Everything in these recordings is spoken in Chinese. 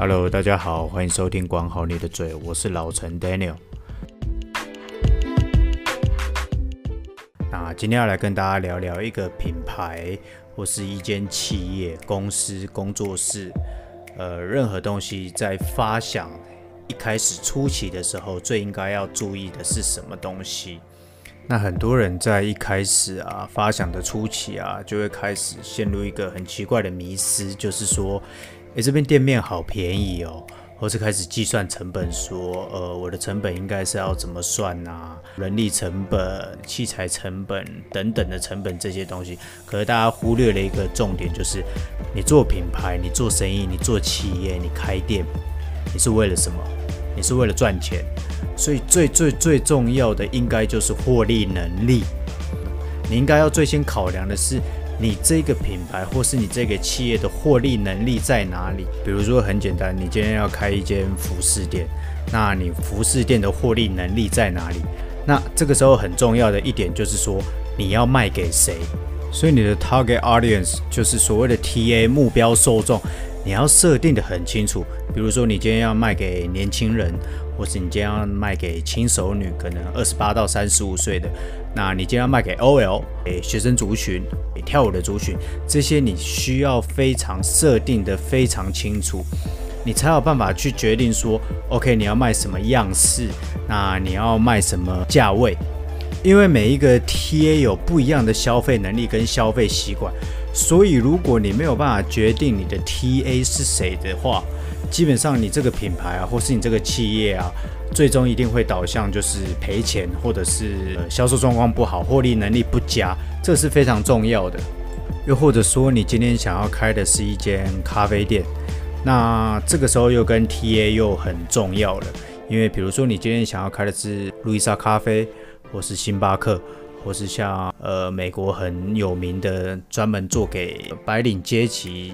Hello，大家好，欢迎收听管好你的嘴，我是老陈 Daniel。那今天要来跟大家聊聊一个品牌或是一间企业、公司、工作室，呃，任何东西在发想一开始初期的时候，最应该要注意的是什么东西？那很多人在一开始啊发想的初期啊，就会开始陷入一个很奇怪的迷思，就是说，诶，这边店面好便宜哦，或是开始计算成本，说，呃，我的成本应该是要怎么算啊？人力成本、器材成本等等的成本这些东西，可是大家忽略了一个重点，就是你做品牌、你做生意、你做企业、你开店，你是为了什么？你是为了赚钱。所以最最最重要的应该就是获利能力。你应该要最先考量的是你这个品牌或是你这个企业的获利能力在哪里。比如说很简单，你今天要开一间服饰店，那你服饰店的获利能力在哪里？那这个时候很重要的一点就是说你要卖给谁。所以你的 target audience 就是所谓的 TA 目标受众，你要设定得很清楚。比如说你今天要卖给年轻人。或是你今天要卖给轻熟女，可能二十八到三十五岁的，那你今天要卖给 OL，给学生族群，给跳舞的族群，这些你需要非常设定的非常清楚，你才有办法去决定说，OK，你要卖什么样式，那你要卖什么价位，因为每一个 TA 有不一样的消费能力跟消费习惯，所以如果你没有办法决定你的 TA 是谁的话，基本上，你这个品牌啊，或是你这个企业啊，最终一定会导向就是赔钱，或者是销售状况不好，获利能力不佳，这是非常重要的。又或者说，你今天想要开的是一间咖啡店，那这个时候又跟 TA 又很重要了，因为比如说你今天想要开的是路易莎咖啡，或是星巴克，或是像呃美国很有名的专门做给白领阶级。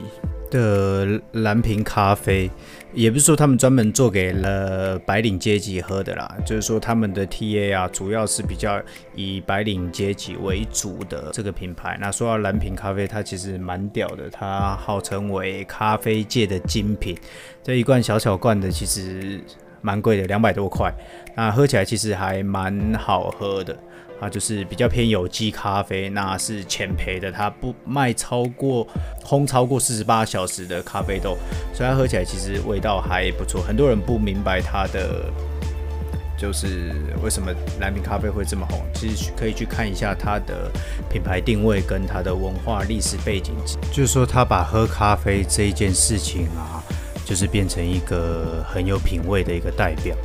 的蓝瓶咖啡，也不是说他们专门做给了白领阶级喝的啦，就是说他们的 TA 啊，主要是比较以白领阶级为主的这个品牌。那说到蓝瓶咖啡，它其实蛮屌的，它号称为咖啡界的精品。这一罐小小罐的，其实蛮贵的，两百多块。那喝起来其实还蛮好喝的。啊，就是比较偏有机咖啡，那是浅焙的，它不卖超过烘超过四十八小时的咖啡豆，所以它喝起来其实味道还不错。很多人不明白它的就是为什么蓝瓶咖啡会这么红，其实可以去看一下它的品牌定位跟它的文化历史背景，就是说它把喝咖啡这一件事情啊，就是变成一个很有品味的一个代表。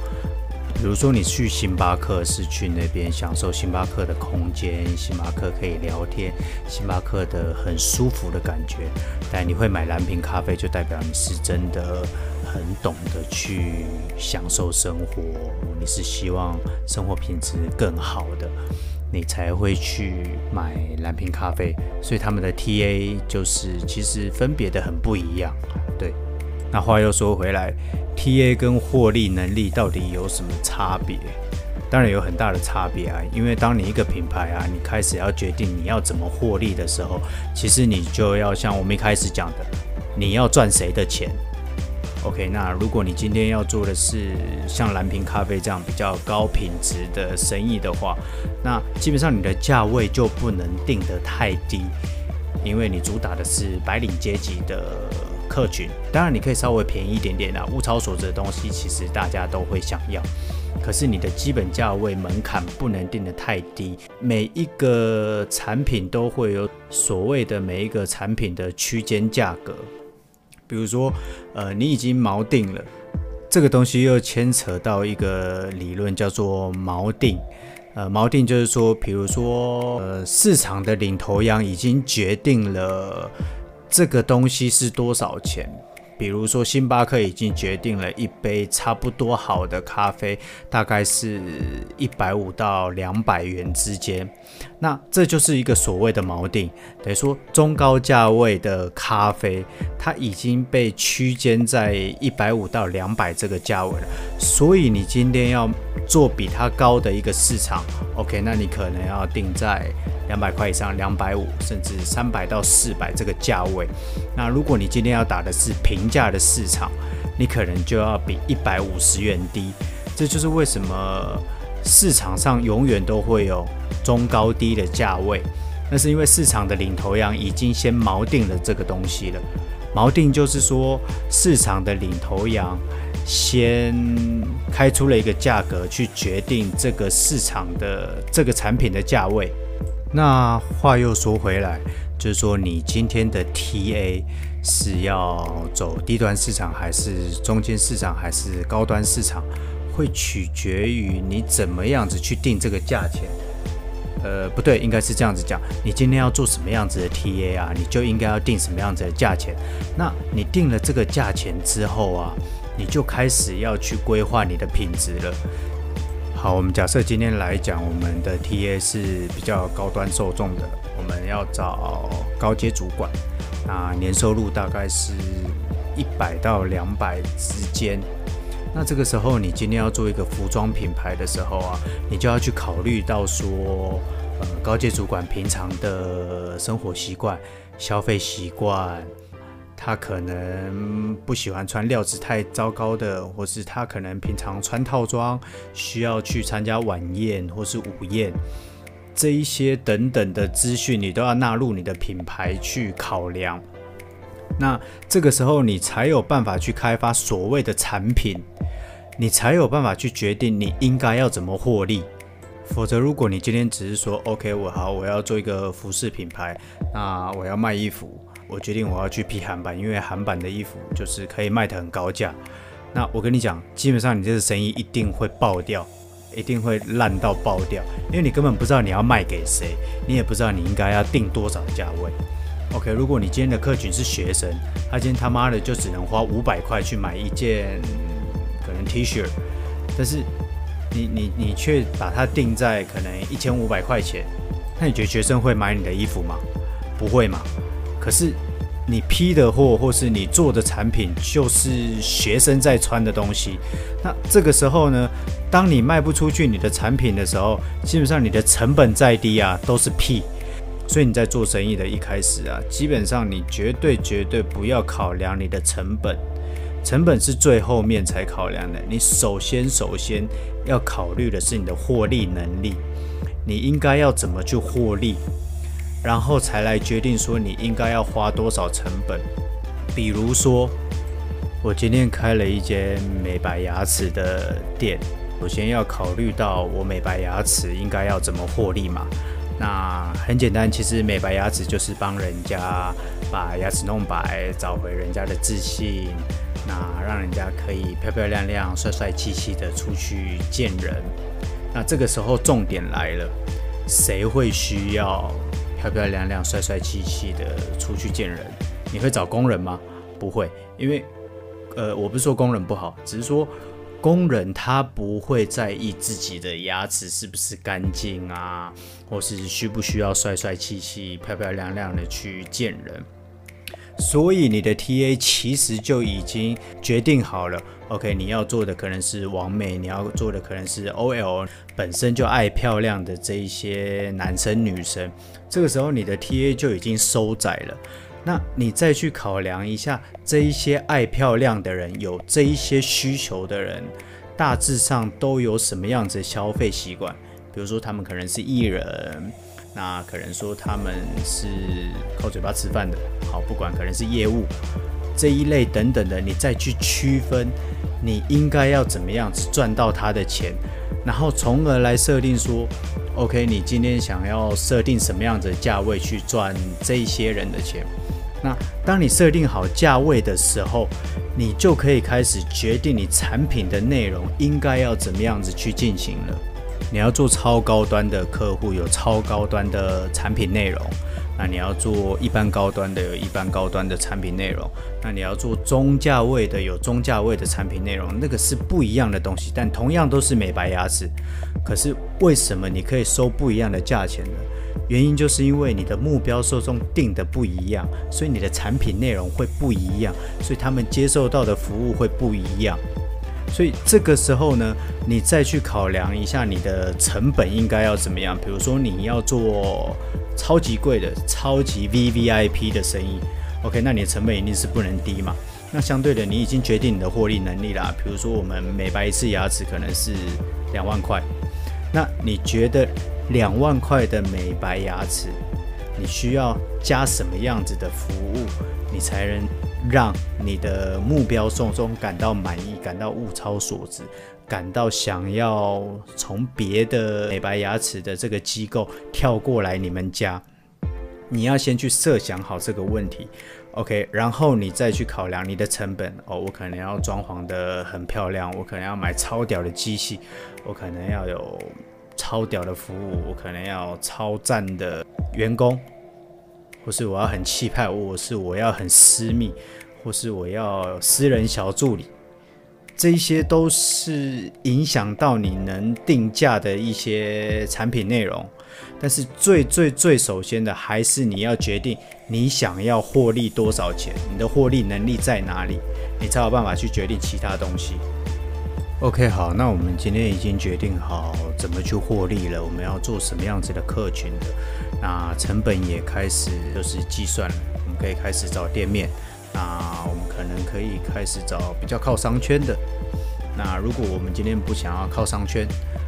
比如说，你去星巴克是去那边享受星巴克的空间，星巴克可以聊天，星巴克的很舒服的感觉。但你会买蓝瓶咖啡，就代表你是真的很懂得去享受生活，你是希望生活品质更好的，你才会去买蓝瓶咖啡。所以他们的 TA 就是其实分别的很不一样，对。那话又说回来，TA 跟获利能力到底有什么差别？当然有很大的差别啊！因为当你一个品牌啊，你开始要决定你要怎么获利的时候，其实你就要像我们一开始讲的，你要赚谁的钱？OK，那如果你今天要做的是像蓝瓶咖啡这样比较高品质的生意的话，那基本上你的价位就不能定得太低，因为你主打的是白领阶级的。客群当然你可以稍微便宜一点点啦，物超所值的东西其实大家都会想要，可是你的基本价位门槛不能定得太低。每一个产品都会有所谓的每一个产品的区间价格，比如说，呃，你已经锚定了，这个东西又牵扯到一个理论叫做锚定，呃，锚定就是说，比如说，呃，市场的领头羊已经决定了。这个东西是多少钱？比如说，星巴克已经决定了一杯差不多好的咖啡，大概是一百五到两百元之间。那这就是一个所谓的锚定，等于说中高价位的咖啡，它已经被区间在一百五到两百这个价位了。所以你今天要做比它高的一个市场，OK，那你可能要定在。两百块以上，两百五甚至三百到四百这个价位。那如果你今天要打的是平价的市场，你可能就要比一百五十元低。这就是为什么市场上永远都会有中高低的价位，那是因为市场的领头羊已经先锚定了这个东西了。锚定就是说，市场的领头羊先开出了一个价格，去决定这个市场的这个产品的价位。那话又说回来，就是说你今天的 TA 是要走低端市场，还是中间市场，还是高端市场，会取决于你怎么样子去定这个价钱。呃，不对，应该是这样子讲。你今天要做什么样子的 TA 啊？你就应该要定什么样子的价钱。那你定了这个价钱之后啊，你就开始要去规划你的品质了。好，我们假设今天来讲，我们的 TA 是比较高端受众的，我们要找高阶主管，啊年收入大概是一百到两百之间。那这个时候，你今天要做一个服装品牌的时候啊，你就要去考虑到说，呃，高阶主管平常的生活习惯、消费习惯，他可能不喜欢穿料子太糟糕的，或是他可能平常穿套装，需要去参加晚宴或是午宴，这一些等等的资讯，你都要纳入你的品牌去考量。那这个时候，你才有办法去开发所谓的产品，你才有办法去决定你应该要怎么获利。否则，如果你今天只是说 “OK，我好，我要做一个服饰品牌，那我要卖衣服，我决定我要去批韩版，因为韩版的衣服就是可以卖得很高价。”那我跟你讲，基本上你这个生意一定会爆掉，一定会烂到爆掉，因为你根本不知道你要卖给谁，你也不知道你应该要定多少价位。OK，如果你今天的客群是学生，他今天他妈的就只能花五百块去买一件可能 T 恤，但是你你你却把它定在可能一千五百块钱，那你觉得学生会买你的衣服吗？不会嘛。可是你批的货或是你做的产品就是学生在穿的东西，那这个时候呢，当你卖不出去你的产品的时候，基本上你的成本再低啊，都是屁。所以你在做生意的一开始啊，基本上你绝对绝对不要考量你的成本，成本是最后面才考量的。你首先首先要考虑的是你的获利能力，你应该要怎么去获利，然后才来决定说你应该要花多少成本。比如说，我今天开了一间美白牙齿的店，首先要考虑到我美白牙齿应该要怎么获利嘛。那很简单，其实美白牙齿就是帮人家把牙齿弄白，找回人家的自信，那让人家可以漂漂亮亮、帅帅气气的出去见人。那这个时候重点来了，谁会需要漂漂亮亮、帅帅气气的出去见人？你会找工人吗？不会，因为呃，我不是说工人不好，只是说。工人他不会在意自己的牙齿是不是干净啊，或是需不需要帅帅气气、漂漂亮亮的去见人。所以你的 TA 其实就已经决定好了。OK，你要做的可能是网美，你要做的可能是 OL，本身就爱漂亮的这一些男生女生。这个时候你的 TA 就已经收窄了。那你再去考量一下，这一些爱漂亮的人，有这一些需求的人，大致上都有什么样子的消费习惯？比如说，他们可能是艺人，那可能说他们是靠嘴巴吃饭的，好，不管可能是业务这一类等等的，你再去区分，你应该要怎么样赚到他的钱，然后从而来设定说，OK，你今天想要设定什么样子的价位去赚这些人的钱。那当你设定好价位的时候，你就可以开始决定你产品的内容应该要怎么样子去进行了。你要做超高端的客户，有超高端的产品内容；那你要做一般高端的，有一般高端的产品内容；那你要做中价位的，有中价位的产品内容。那个是不一样的东西，但同样都是美白牙齿。可是为什么你可以收不一样的价钱呢？原因就是因为你的目标受众定的不一样，所以你的产品内容会不一样，所以他们接受到的服务会不一样。所以这个时候呢，你再去考量一下你的成本应该要怎么样。比如说你要做超级贵的、超级 VVIP 的生意，OK，那你的成本一定是不能低嘛。那相对的，你已经决定你的获利能力啦。比如说，我们美白一次牙齿可能是两万块，那你觉得两万块的美白牙齿，你需要加什么样子的服务，你才能让你的目标受众感到满意，感到物超所值，感到想要从别的美白牙齿的这个机构跳过来你们家？你要先去设想好这个问题，OK，然后你再去考量你的成本哦。我可能要装潢得很漂亮，我可能要买超屌的机器，我可能要有超屌的服务，我可能要超赞的员工，或是我要很气派，或是我要很私密，或是我要私人小助理，这些都是影响到你能定价的一些产品内容。但是最最最首先的还是你要决定你想要获利多少钱，你的获利能力在哪里，你才有办法去决定其他东西。OK，好，那我们今天已经决定好怎么去获利了，我们要做什么样子的客群的，那成本也开始就是计算了，我们可以开始找店面，那我们可能可以开始找比较靠商圈的。那如果我们今天不想要靠商圈，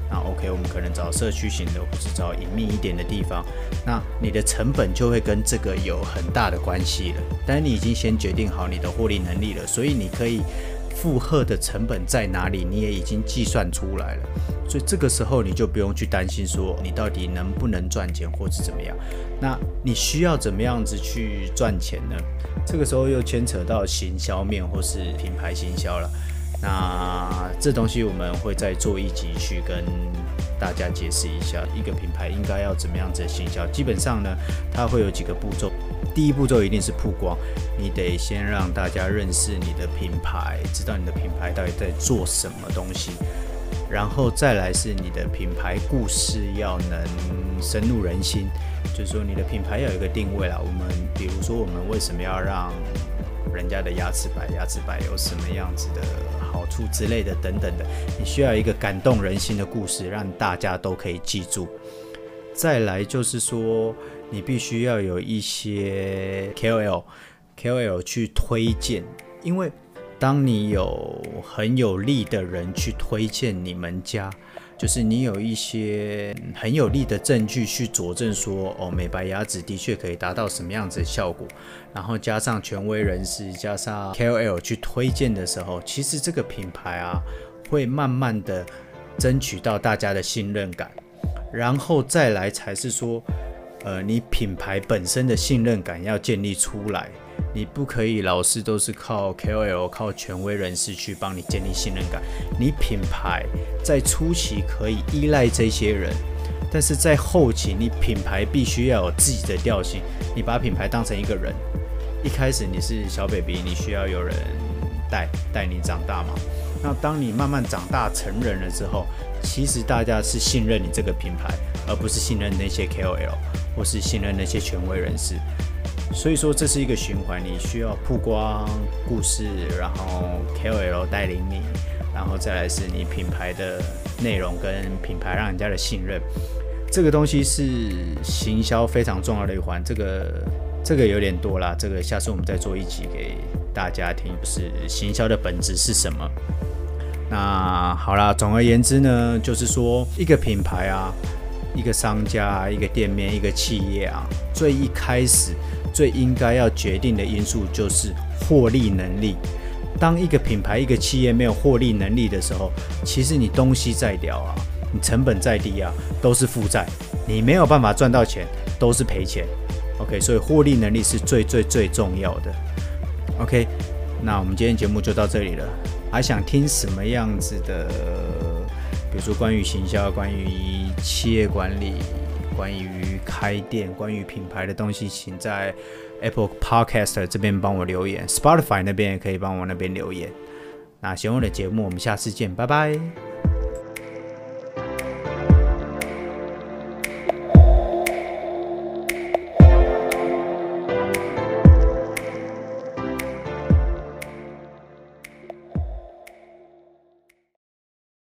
那 OK，我们可能找社区型的，或是找隐秘一点的地方。那你的成本就会跟这个有很大的关系了。但你已经先决定好你的获利能力了，所以你可以负荷的成本在哪里，你也已经计算出来了。所以这个时候你就不用去担心说你到底能不能赚钱，或是怎么样。那你需要怎么样子去赚钱呢？这个时候又牵扯到行销面或是品牌行销了。那这东西我们会再做一集去跟大家解释一下，一个品牌应该要怎么样子行销。基本上呢，它会有几个步骤。第一步骤一定是曝光，你得先让大家认识你的品牌，知道你的品牌到底在做什么东西。然后再来是你的品牌故事要能深入人心，就是说你的品牌要有一个定位啦。我们比如说，我们为什么要让人家的牙齿白？牙齿白有什么样子的好处之类的等等的，你需要一个感动人心的故事，让大家都可以记住。再来就是说，你必须要有一些 KOL，KOL 去推荐，因为当你有很有力的人去推荐你们家。就是你有一些很有力的证据去佐证说，哦，美白牙齿的确可以达到什么样子的效果，然后加上权威人士，加上 KOL 去推荐的时候，其实这个品牌啊，会慢慢的争取到大家的信任感，然后再来才是说，呃，你品牌本身的信任感要建立出来。你不可以老是都是靠 KOL、靠权威人士去帮你建立信任感。你品牌在初期可以依赖这些人，但是在后期，你品牌必须要有自己的调性。你把品牌当成一个人，一开始你是小 baby，你需要有人带带你长大嘛。那当你慢慢长大成人了之后，其实大家是信任你这个品牌，而不是信任那些 KOL 或是信任那些权威人士。所以说这是一个循环，你需要曝光故事，然后 KOL 带领你，然后再来是你品牌的内容跟品牌让人家的信任，这个东西是行销非常重要的一环。这个这个有点多啦，这个下次我们再做一集给大家听，就是行销的本质是什么。那好啦，总而言之呢，就是说一个品牌啊，一个商家，一个店面，一个企业啊，最一开始。最应该要决定的因素就是获利能力。当一个品牌、一个企业没有获利能力的时候，其实你东西再屌啊，你成本再低啊，都是负债，你没有办法赚到钱，都是赔钱。OK，所以获利能力是最最最重要的。OK，那我们今天节目就到这里了。还想听什么样子的？比如说关于行销、关于企业管理。关于开店、关于品牌的东西，请在 Apple Podcast 这边帮我留言，Spotify 那边也可以帮我那边留言。那喜欢我的节目，我们下次见，拜拜。